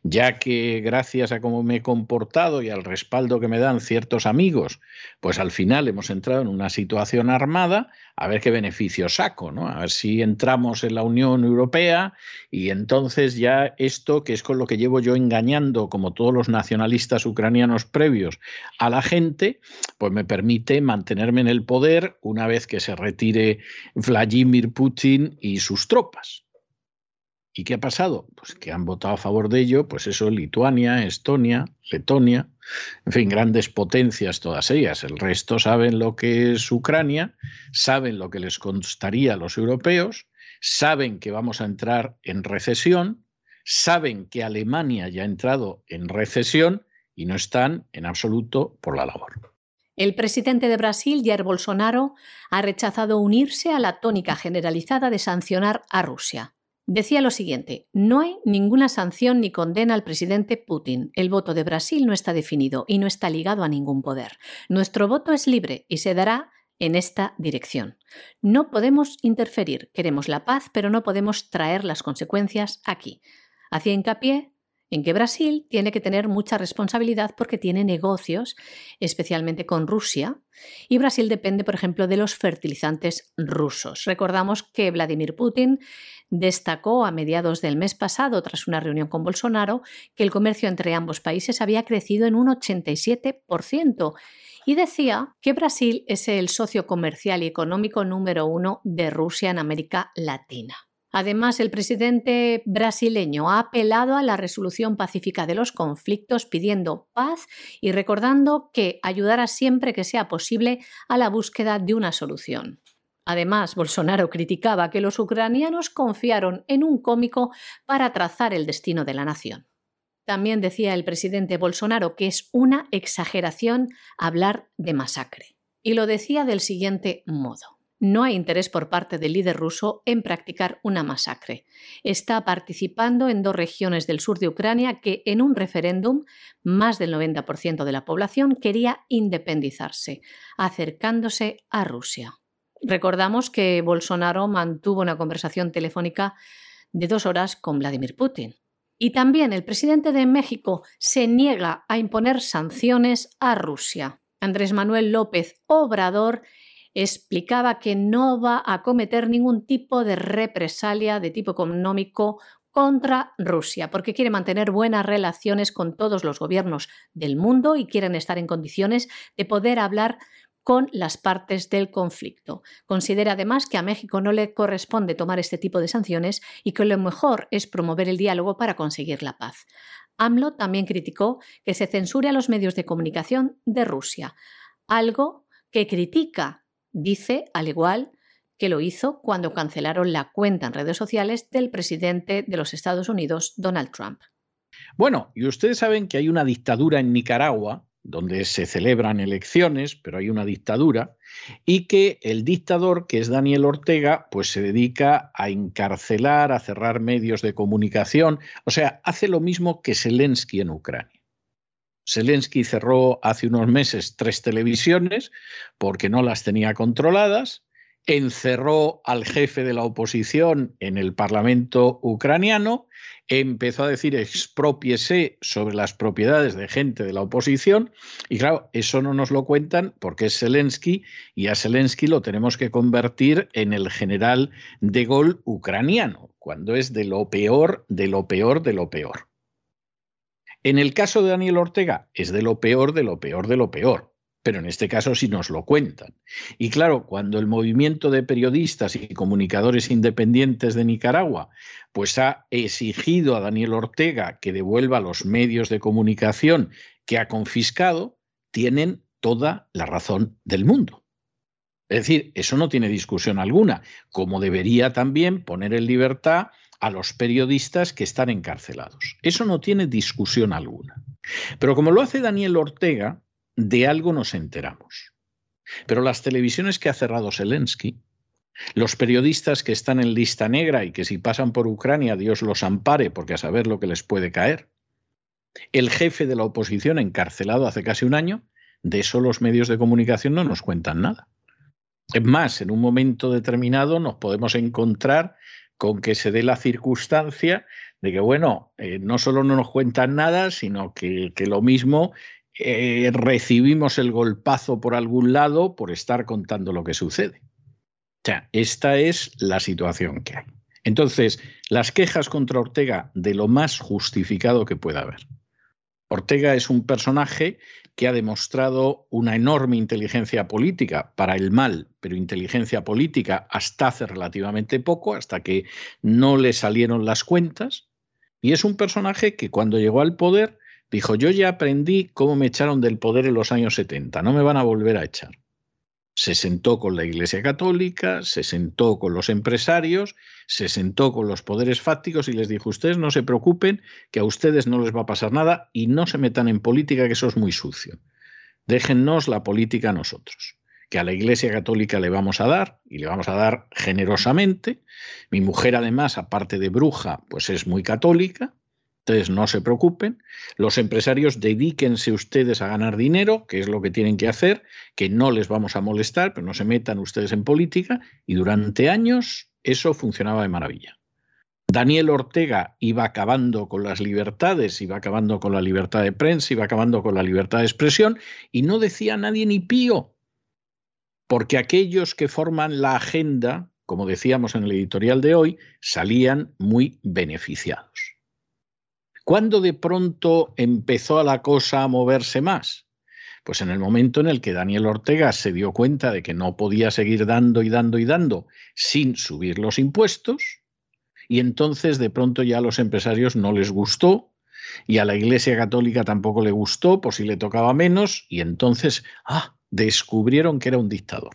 S1: ya que gracias a cómo me he comportado y al respaldo que me dan ciertos amigos, pues al final hemos entrado en una situación armada, a ver qué beneficio saco, ¿no? A ver si entramos en la Unión Europea y entonces ya esto, que es con lo que llevo yo engañando, como todos los nacionalistas ucranianos previos, a la gente, pues me permite mantenerme en el poder una vez que se retire Vladimir Putin y sus tropas. ¿Y qué ha pasado? Pues que han votado a favor de ello, pues eso, Lituania, Estonia, Letonia, en fin, grandes potencias todas ellas. El resto saben lo que es Ucrania, saben lo que les costaría a los europeos, saben que vamos a entrar en recesión, saben que Alemania ya ha entrado en recesión y no están en absoluto por la labor.
S2: El presidente de Brasil, Jair Bolsonaro, ha rechazado unirse a la tónica generalizada de sancionar a Rusia. Decía lo siguiente, no hay ninguna sanción ni condena al presidente Putin. El voto de Brasil no está definido y no está ligado a ningún poder. Nuestro voto es libre y se dará en esta dirección. No podemos interferir, queremos la paz, pero no podemos traer las consecuencias aquí. Hacía hincapié en que Brasil tiene que tener mucha responsabilidad porque tiene negocios, especialmente con Rusia, y Brasil depende, por ejemplo, de los fertilizantes rusos. Recordamos que Vladimir Putin destacó a mediados del mes pasado, tras una reunión con Bolsonaro, que el comercio entre ambos países había crecido en un 87% y decía que Brasil es el socio comercial y económico número uno de Rusia en América Latina. Además, el presidente brasileño ha apelado a la resolución pacífica de los conflictos pidiendo paz y recordando que ayudará siempre que sea posible a la búsqueda de una solución. Además, Bolsonaro criticaba que los ucranianos confiaron en un cómico para trazar el destino de la nación. También decía el presidente Bolsonaro que es una exageración hablar de masacre. Y lo decía del siguiente modo no hay interés por parte del líder ruso en practicar una masacre. Está participando en dos regiones del sur de Ucrania que en un referéndum más del 90% de la población quería independizarse, acercándose a Rusia. Recordamos que Bolsonaro mantuvo una conversación telefónica de dos horas con Vladimir Putin. Y también el presidente de México se niega a imponer sanciones a Rusia. Andrés Manuel López Obrador explicaba que no va a cometer ningún tipo de represalia de tipo económico contra Rusia, porque quiere mantener buenas relaciones con todos los gobiernos del mundo y quieren estar en condiciones de poder hablar con las partes del conflicto. Considera además que a México no le corresponde tomar este tipo de sanciones y que lo mejor es promover el diálogo para conseguir la paz. AMLO también criticó que se censure a los medios de comunicación de Rusia, algo que critica Dice, al igual que lo hizo cuando cancelaron la cuenta en redes sociales del presidente de los Estados Unidos, Donald Trump.
S1: Bueno, y ustedes saben que hay una dictadura en Nicaragua, donde se celebran elecciones, pero hay una dictadura, y que el dictador, que es Daniel Ortega, pues se dedica a encarcelar, a cerrar medios de comunicación, o sea, hace lo mismo que Zelensky en Ucrania. Zelensky cerró hace unos meses tres televisiones porque no las tenía controladas, encerró al jefe de la oposición en el Parlamento ucraniano, empezó a decir expropiese sobre las propiedades de gente de la oposición y claro, eso no nos lo cuentan porque es Zelensky y a Zelensky lo tenemos que convertir en el general de gol ucraniano, cuando es de lo peor, de lo peor, de lo peor. En el caso de Daniel Ortega es de lo peor, de lo peor, de lo peor, pero en este caso sí nos lo cuentan. Y claro, cuando el movimiento de periodistas y comunicadores independientes de Nicaragua pues ha exigido a Daniel Ortega que devuelva los medios de comunicación que ha confiscado, tienen toda la razón del mundo. Es decir, eso no tiene discusión alguna, como debería también poner en libertad a los periodistas que están encarcelados. Eso no tiene discusión alguna. Pero como lo hace Daniel Ortega, de algo nos enteramos. Pero las televisiones que ha cerrado Zelensky, los periodistas que están en lista negra y que si pasan por Ucrania Dios los ampare porque a saber lo que les puede caer, el jefe de la oposición encarcelado hace casi un año, de eso los medios de comunicación no nos cuentan nada. Es más, en un momento determinado nos podemos encontrar con que se dé la circunstancia de que, bueno, eh, no solo no nos cuentan nada, sino que, lo mismo eh, recibimos el golpazo por algún lado por estar contando lo que sucede. O sea, esta es la situación que hay. Entonces, las quejas contra Ortega de lo más justificado que pueda haber. Ortega es un personaje que ha demostrado una enorme inteligencia política para el mal, pero inteligencia política hasta hace relativamente poco, hasta que no le salieron las cuentas. Y es un personaje que cuando llegó al poder dijo, yo ya aprendí cómo me echaron del poder en los años 70, no me van a volver a echar. Se sentó con la Iglesia Católica, se sentó con los empresarios, se sentó con los poderes fácticos y les dijo, ustedes no se preocupen, que a ustedes no les va a pasar nada y no se metan en política, que eso es muy sucio. Déjennos la política a nosotros, que a la Iglesia Católica le vamos a dar y le vamos a dar generosamente. Mi mujer además, aparte de bruja, pues es muy católica entonces, no se preocupen. Los empresarios, dedíquense ustedes a ganar dinero, que es lo que tienen que hacer, que no les vamos a molestar, pero no se metan ustedes en política. Y durante años eso funcionaba de maravilla. Daniel Ortega iba acabando con las libertades, iba acabando con la libertad de prensa, iba acabando con la libertad de expresión y no decía nadie ni pío, porque aquellos que forman la agenda, como decíamos en el editorial de hoy, salían muy beneficiados. ¿Cuándo de pronto empezó la cosa a moverse más? Pues en el momento en el que Daniel Ortega se dio cuenta de que no podía seguir dando y dando y dando sin subir los impuestos, y entonces de pronto ya a los empresarios no les gustó, y a la Iglesia Católica tampoco le gustó, por si le tocaba menos, y entonces, ah, descubrieron que era un dictador.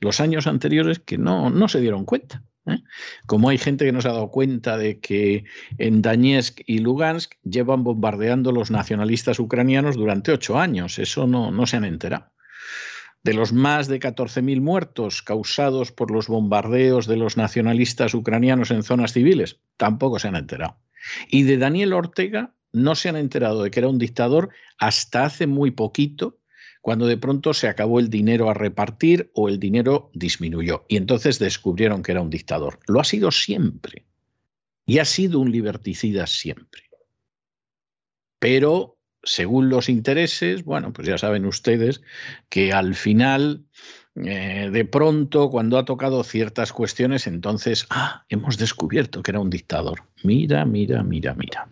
S1: Los años anteriores que no, no se dieron cuenta. ¿Eh? Como hay gente que no se ha dado cuenta de que en Donetsk y Lugansk llevan bombardeando los nacionalistas ucranianos durante ocho años, eso no, no se han enterado. De los más de 14.000 muertos causados por los bombardeos de los nacionalistas ucranianos en zonas civiles, tampoco se han enterado. Y de Daniel Ortega no se han enterado de que era un dictador hasta hace muy poquito, cuando de pronto se acabó el dinero a repartir o el dinero disminuyó. Y entonces descubrieron que era un dictador. Lo ha sido siempre. Y ha sido un liberticida siempre. Pero, según los intereses, bueno, pues ya saben ustedes que al final, eh, de pronto, cuando ha tocado ciertas cuestiones, entonces, ah, hemos descubierto que era un dictador. Mira, mira, mira, mira.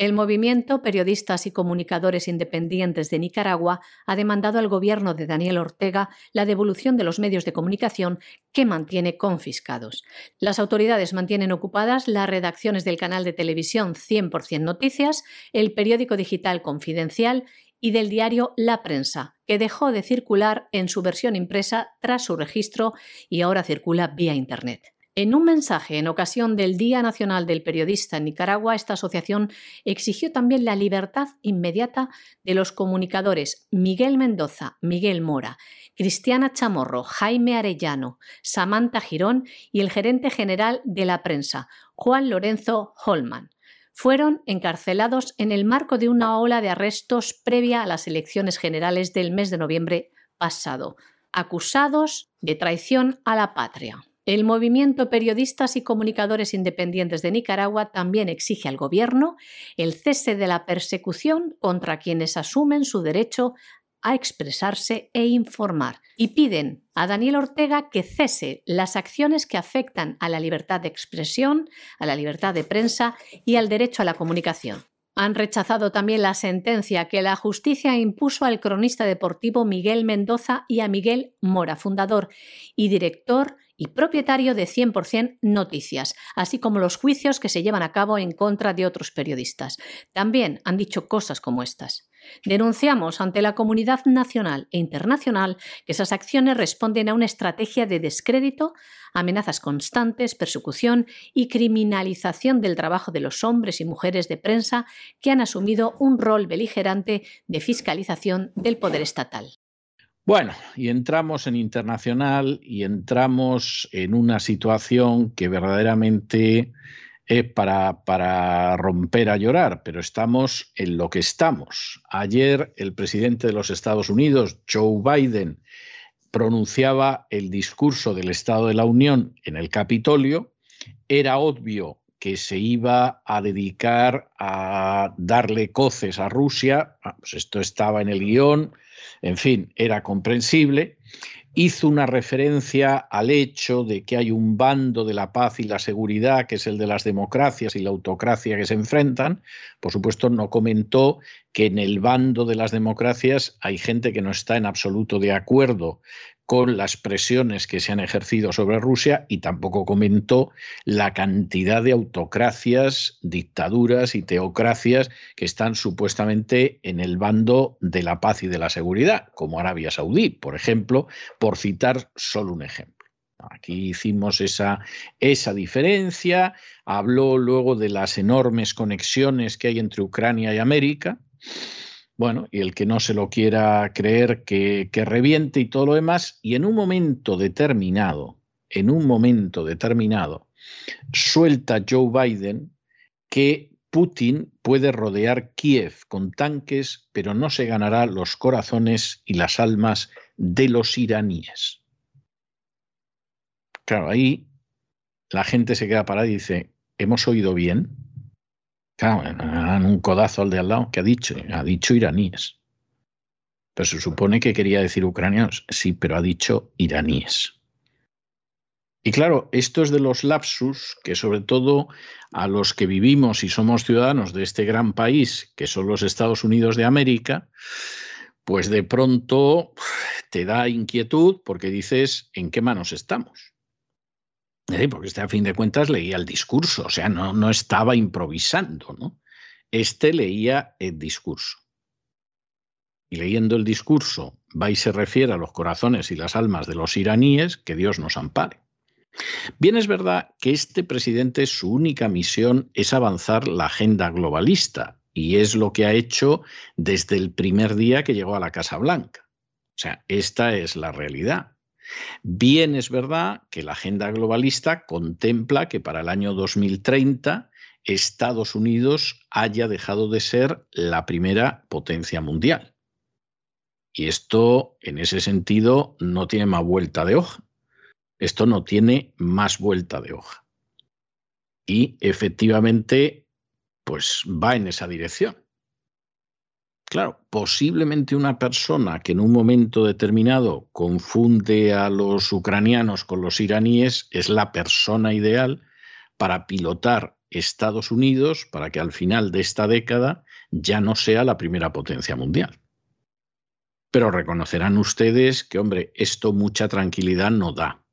S2: El movimiento Periodistas y Comunicadores Independientes de Nicaragua ha demandado al gobierno de Daniel Ortega la devolución de los medios de comunicación que mantiene confiscados. Las autoridades mantienen ocupadas las redacciones del canal de televisión 100% Noticias, el periódico digital Confidencial y del diario La Prensa, que dejó de circular en su versión impresa tras su registro y ahora circula vía Internet. En un mensaje en ocasión del Día Nacional del Periodista en Nicaragua, esta asociación exigió también la libertad inmediata de los comunicadores Miguel Mendoza, Miguel Mora, Cristiana Chamorro, Jaime Arellano, Samantha Girón y el gerente general de la prensa, Juan Lorenzo Holman. Fueron encarcelados en el marco de una ola de arrestos previa a las elecciones generales del mes de noviembre pasado, acusados de traición a la patria. El movimiento Periodistas y Comunicadores Independientes de Nicaragua también exige al Gobierno el cese de la persecución contra quienes asumen su derecho a expresarse e informar y piden a Daniel Ortega que cese las acciones que afectan a la libertad de expresión, a la libertad de prensa y al derecho a la comunicación. Han rechazado también la sentencia que la justicia impuso al cronista deportivo Miguel Mendoza y a Miguel Mora, fundador y director y propietario de 100% Noticias, así como los juicios que se llevan a cabo en contra de otros periodistas. También han dicho cosas como estas. Denunciamos ante la comunidad nacional e internacional que esas acciones responden a una estrategia de descrédito, amenazas constantes, persecución y criminalización del trabajo de los hombres y mujeres de prensa que han asumido un rol beligerante de fiscalización del poder estatal.
S1: Bueno, y entramos en internacional y entramos en una situación que verdaderamente es para, para, romper a llorar, pero estamos en lo que estamos. Ayer el presidente de los Estados Unidos, Joe Biden, pronunciaba el discurso del Estado de la Unión en el Capitolio. Era obvio que se iba a dedicar a darle coces a Rusia, ah, pues esto estaba en el guion, en fin, era comprensible, hizo una referencia al hecho de que hay un bando de la paz y la seguridad, que es el de las democracias y la autocracia que se enfrentan. Por supuesto, no comentó que en el bando de las democracias hay gente que no está en absoluto de acuerdo con las presiones que se han ejercido sobre Rusia y tampoco comentó la cantidad de autocracias, dictaduras y teocracias que están supuestamente en el bando de la paz y de la seguridad, como Arabia Saudí, por ejemplo, por citar solo un ejemplo. Aquí hicimos esa, esa diferencia, habló luego de las enormes conexiones que hay entre Ucrania y América bueno, y el que no se lo quiera creer que, reviente y todo lo demás, y en un momento determinado, en un momento determinado, suelta Joe Biden que Putin puede rodear Kiev con tanques, pero no se ganará los corazones y las almas de los iraníes. Claro, ahí la gente se queda parada y dice, ¿hemos oído bien? Claro, un codazo al de al lado. ¿Qué ha dicho? Ha dicho iraníes. Pero se supone que quería decir ucranianos. Sí, pero ha dicho iraníes. Y claro, esto es de los lapsus que sobre todo a los que vivimos y somos ciudadanos de este gran país, que son los Estados Unidos de América, pues de pronto te da inquietud porque dices, ¿en qué manos estamos? Porque este a fin de cuentas leía el discurso, o sea, no, no estaba improvisando, ¿no? Este leía el discurso. Y leyendo el discurso, va y se refiere a los corazones y las almas de los iraníes, que Dios nos ampare. Bien es verdad que este presidente su única misión es avanzar la agenda globalista y es lo que ha hecho desde el primer día que llegó a la Casa Blanca. O sea, esta es la realidad. Bien es verdad que la agenda globalista contempla que para el año 2030 Estados Unidos haya dejado de ser la primera potencia mundial. Y esto, en ese sentido, no tiene más vuelta de hoja. Esto no tiene más vuelta de hoja. Y efectivamente, pues va en esa dirección. Claro, posiblemente una persona que en un momento determinado confunde a los ucranianos con los iraníes es la persona ideal para pilotar Estados Unidos para que al final de esta década ya no sea la primera potencia mundial. Pero reconocerán ustedes que, hombre, esto mucha tranquilidad no da.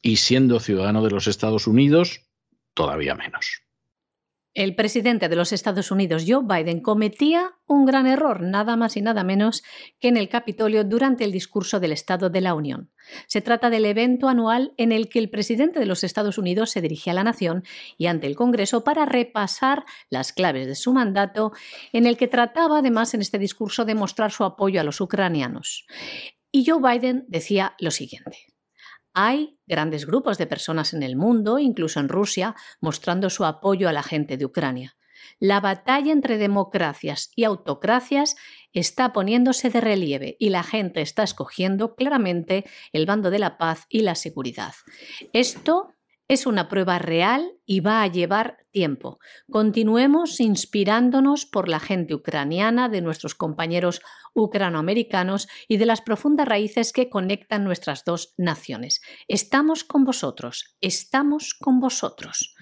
S1: Y siendo ciudadano de los Estados Unidos, todavía menos.
S2: El presidente de los Estados Unidos, Joe Biden, cometía un gran error, nada más y nada menos que en el Capitolio durante el discurso del Estado de la Unión. Se trata del evento anual en el que el presidente de los Estados Unidos se dirige a la nación y ante el Congreso para repasar las claves de su mandato, en el que trataba además en este discurso de mostrar su apoyo a los ucranianos. Y Joe Biden decía lo siguiente. Hay grandes grupos de personas en el mundo, incluso en Rusia, mostrando su apoyo a la gente de Ucrania. La batalla entre democracias y autocracias está poniéndose de relieve y la gente está escogiendo claramente el bando de la paz y la seguridad. Esto es una prueba real y va a llevar tiempo. Continuemos inspirándonos por la gente ucraniana, de nuestros compañeros ucranoamericanos y de las profundas raíces que conectan nuestras dos naciones. Estamos con vosotros, estamos con vosotros.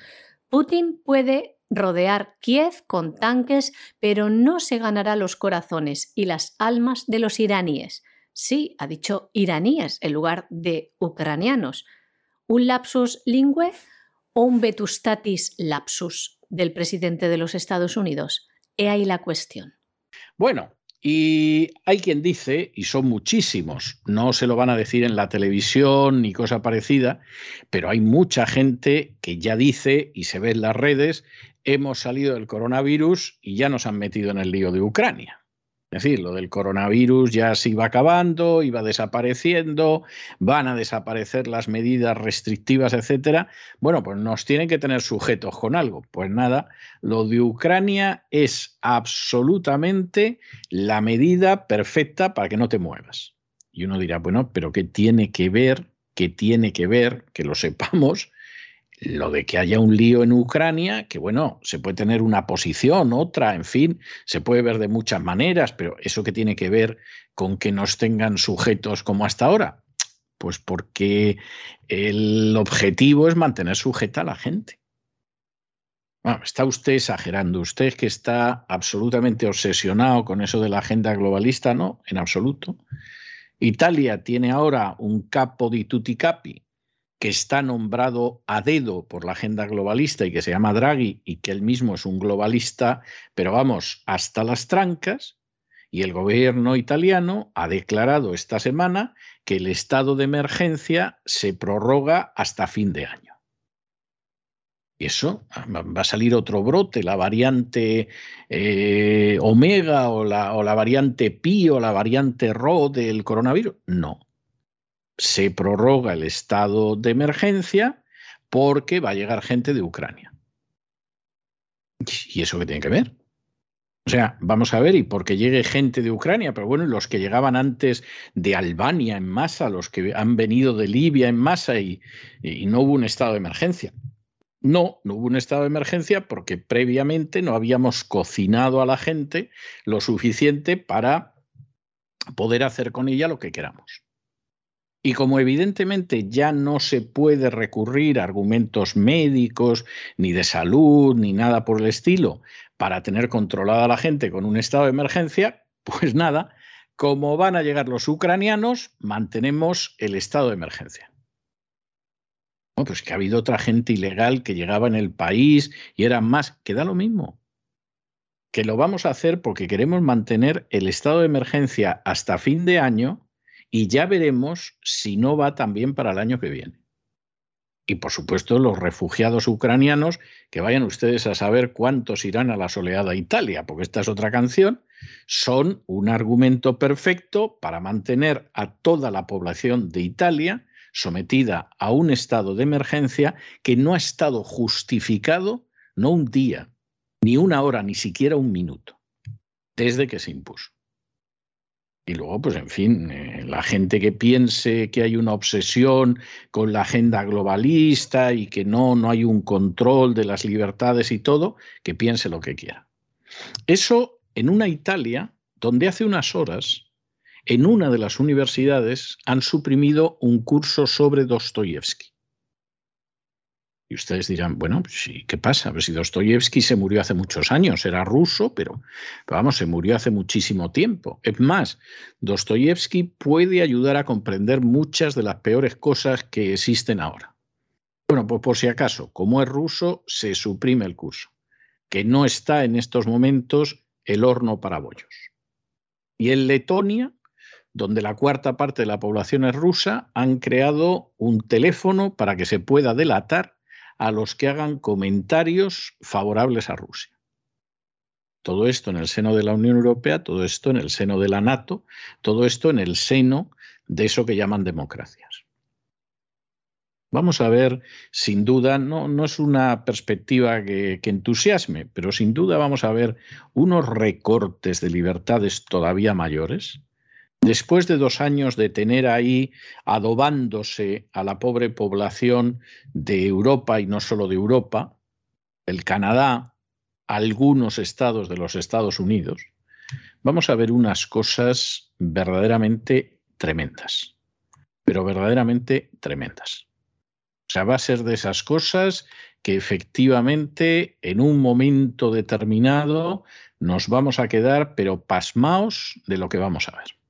S2: Putin puede rodear Kiev con tanques, pero no se ganará los corazones y las almas de los iraníes. Sí, ha dicho iraníes en lugar de ucranianos un lapsus lingüe o un vetustatis lapsus del presidente de los Estados Unidos? He ahí la cuestión.
S1: Bueno, y hay quien dice, y son muchísimos, no se lo van a decir en la televisión ni cosa parecida, pero hay mucha gente que ya dice y se ve en las redes, hemos salido del coronavirus y ya nos han metido en el lío de Ucrania. Es decir, lo del coronavirus ya se iba acabando, iba desapareciendo, van a desaparecer las medidas restrictivas, etcétera. Bueno, pues nos tienen que tener sujetos con algo. Pues nada, lo de Ucrania es absolutamente la medida perfecta para que no te muevas. Y uno dirá, bueno, pero ¿qué tiene que ver? ¿Qué tiene que ver? Que lo sepamos Lo de que haya un lío en Ucrania, que bueno, se puede tener una posición, otra, en fin, se puede ver de muchas maneras, pero eso que tiene que ver con que nos tengan sujetos como hasta ahora, pues porque el objetivo es mantener sujeta a la gente. Bueno, está usted exagerando. Usted que está absolutamente obsesionado con eso de la agenda globalista, no, en absoluto. Italia tiene ahora un capo di tutti capi que está nombrado a dedo por la agenda globalista y que se llama Draghi y que él mismo es un globalista, pero vamos, hasta las trancas. Y el gobierno italiano ha declarado esta semana que el estado de emergencia se prorroga hasta fin de año. Y eso va a salir otro brote, la variante eh, omega o la, o la variante pi o la variante rho del coronavirus. No. Se prorroga el estado de emergencia porque va a llegar gente de Ucrania. ¿Y eso qué tiene que ver? O sea, vamos a ver, y porque llegue gente de Ucrania, pero bueno, los que llegaban antes de Albania en masa, los que han venido de Libia en masa y no hubo un estado de emergencia. No, no hubo un estado de emergencia porque previamente no habíamos cocinado a la gente lo suficiente para poder hacer con ella lo que queramos. Y como evidentemente ya no se puede recurrir a argumentos médicos, ni de salud, ni nada por el estilo, para tener controlada a la gente con un estado de emergencia, pues nada, como van a llegar los ucranianos, mantenemos el estado de emergencia pues que ha habido otra gente ilegal que llegaba en el país y eran más, que da lo mismo. Que lo vamos a hacer porque queremos mantener el estado de emergencia hasta fin de año y ya veremos si no va también para el año que viene. Y por supuesto los refugiados ucranianos, que vayan ustedes a saber cuántos irán a la soleada Italia, porque esta es otra canción, son un argumento perfecto para mantener a toda la población de Italia sometida a un estado de emergencia que no ha estado justificado no un día, ni una hora, ni siquiera un minuto, desde que se impuso. Y luego, pues en fin, eh, la gente que piense que hay una obsesión con la agenda globalista y que no, no hay un control de las libertades y todo, que piense lo que quiera. Eso en una Italia donde hace unas horas en una de las universidades han suprimido un curso sobre Dostoyevsky. Y ustedes dirán, bueno, sí, ¿qué pasa? Pues si Dostoyevsky se murió hace muchos años, era ruso, pero, vamos, se murió hace muchísimo tiempo. Es más, Dostoyevsky puede ayudar a comprender muchas de las peores cosas que existen ahora. Bueno, pues por si acaso, como es ruso, se suprime el curso, que no está en estos momentos el horno para bollos. Y en Letonia donde la cuarta parte de la población es rusa, han creado un teléfono para que se pueda delatar a los que hagan comentarios favorables a Rusia. Todo esto en el seno de la Unión Europea, todo esto en el seno de la NATO, todo esto en el seno de eso que llaman democracias. Vamos a ver, sin duda, no, no es una perspectiva que, que entusiasme, pero sin duda vamos a ver unos recortes de libertades todavía mayores, Después de dos años de tener ahí adobándose a la pobre población de Europa y no solo de Europa, el Canadá, algunos estados de los Estados Unidos, vamos a ver unas cosas verdaderamente tremendas, pero verdaderamente tremendas. O sea, va a ser de esas cosas que efectivamente en un momento determinado nos vamos a quedar, pero pasmaos de lo que vamos a ver.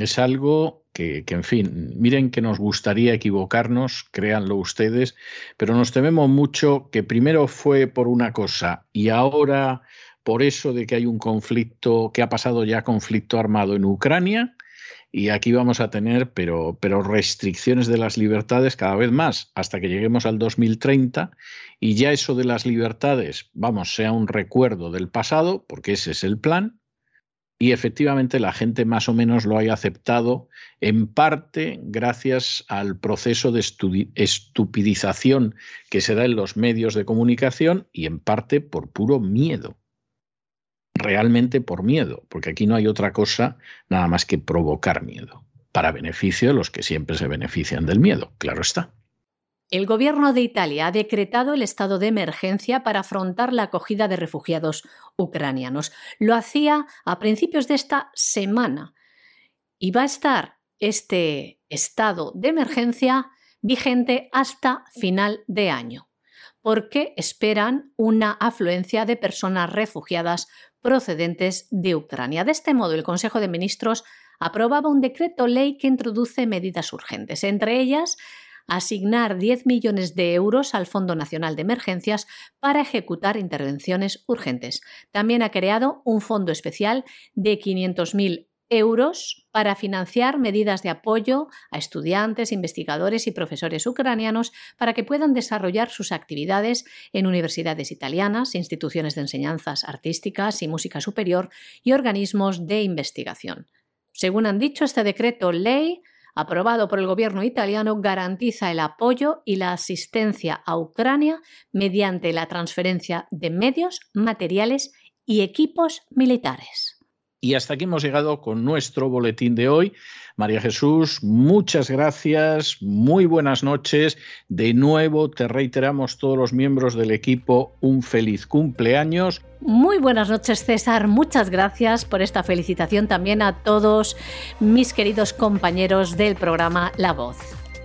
S1: Es algo que, en fin, miren que nos gustaría equivocarnos, créanlo ustedes, pero nos tememos mucho que primero fue por una cosa y ahora por eso de que hay un conflicto, que ha pasado ya conflicto armado en Ucrania, y aquí vamos a tener, pero, pero restricciones de las libertades cada vez más, hasta que lleguemos al 2030, y ya eso de las libertades, vamos, sea un recuerdo del pasado, porque ese es el plan, y efectivamente la gente más o menos lo haya aceptado, en parte gracias al proceso de estupidización que se da en los medios de comunicación y en parte por puro miedo. Realmente por miedo, porque aquí no hay otra cosa nada más que provocar miedo, para beneficio de los que siempre se benefician del miedo, claro está.
S2: El gobierno de Italia ha decretado el estado de emergencia para afrontar la acogida de refugiados ucranianos. Lo hacía a principios de esta semana y va a estar este estado de emergencia vigente hasta final de año, porque esperan una afluencia de personas refugiadas procedentes de Ucrania. De este modo, el Consejo de Ministros aprobaba un decreto ley que introduce medidas urgentes, entre ellas asignar 10 millones de euros al Fondo Nacional de Emergencias para ejecutar intervenciones urgentes. También ha creado un fondo especial de 500.000 euros para financiar medidas de apoyo a estudiantes, investigadores y profesores ucranianos para que puedan desarrollar sus actividades en universidades italianas, instituciones de enseñanzas artísticas y música superior y organismos de investigación. Según han dicho, este decreto ley aprobado por el gobierno italiano, garantiza el apoyo y la asistencia a Ucrania mediante la transferencia de medios, materiales y equipos militares.
S1: Y hasta aquí hemos llegado con nuestro boletín de hoy. María Jesús, muchas gracias, muy buenas noches. De nuevo te reiteramos todos los miembros del equipo un feliz cumpleaños.
S2: Muy buenas noches César, muchas gracias por esta felicitación también a todos mis queridos compañeros del programa La Voz.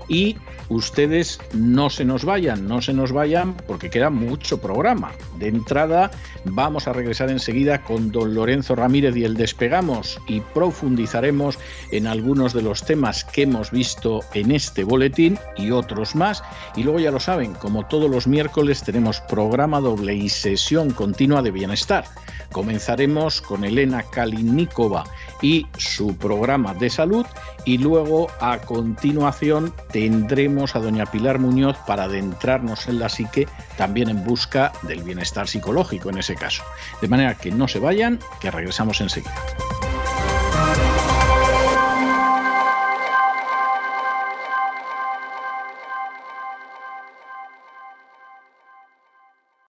S1: Y ustedes no se nos vayan, no se nos vayan porque queda mucho programa. De entrada vamos a regresar enseguida con don Lorenzo Ramírez y el despegamos y profundizaremos en algunos de los temas que hemos visto en este boletín y otros más. Y luego ya lo saben, como todos los miércoles tenemos programa doble y sesión continua de bienestar. Comenzaremos con Elena Kalinikova y su programa de salud y luego a continuación tendremos a doña Pilar Muñoz para adentrarnos en la psique también en busca del bienestar psicológico en ese caso. De manera que no se vayan, que regresamos enseguida.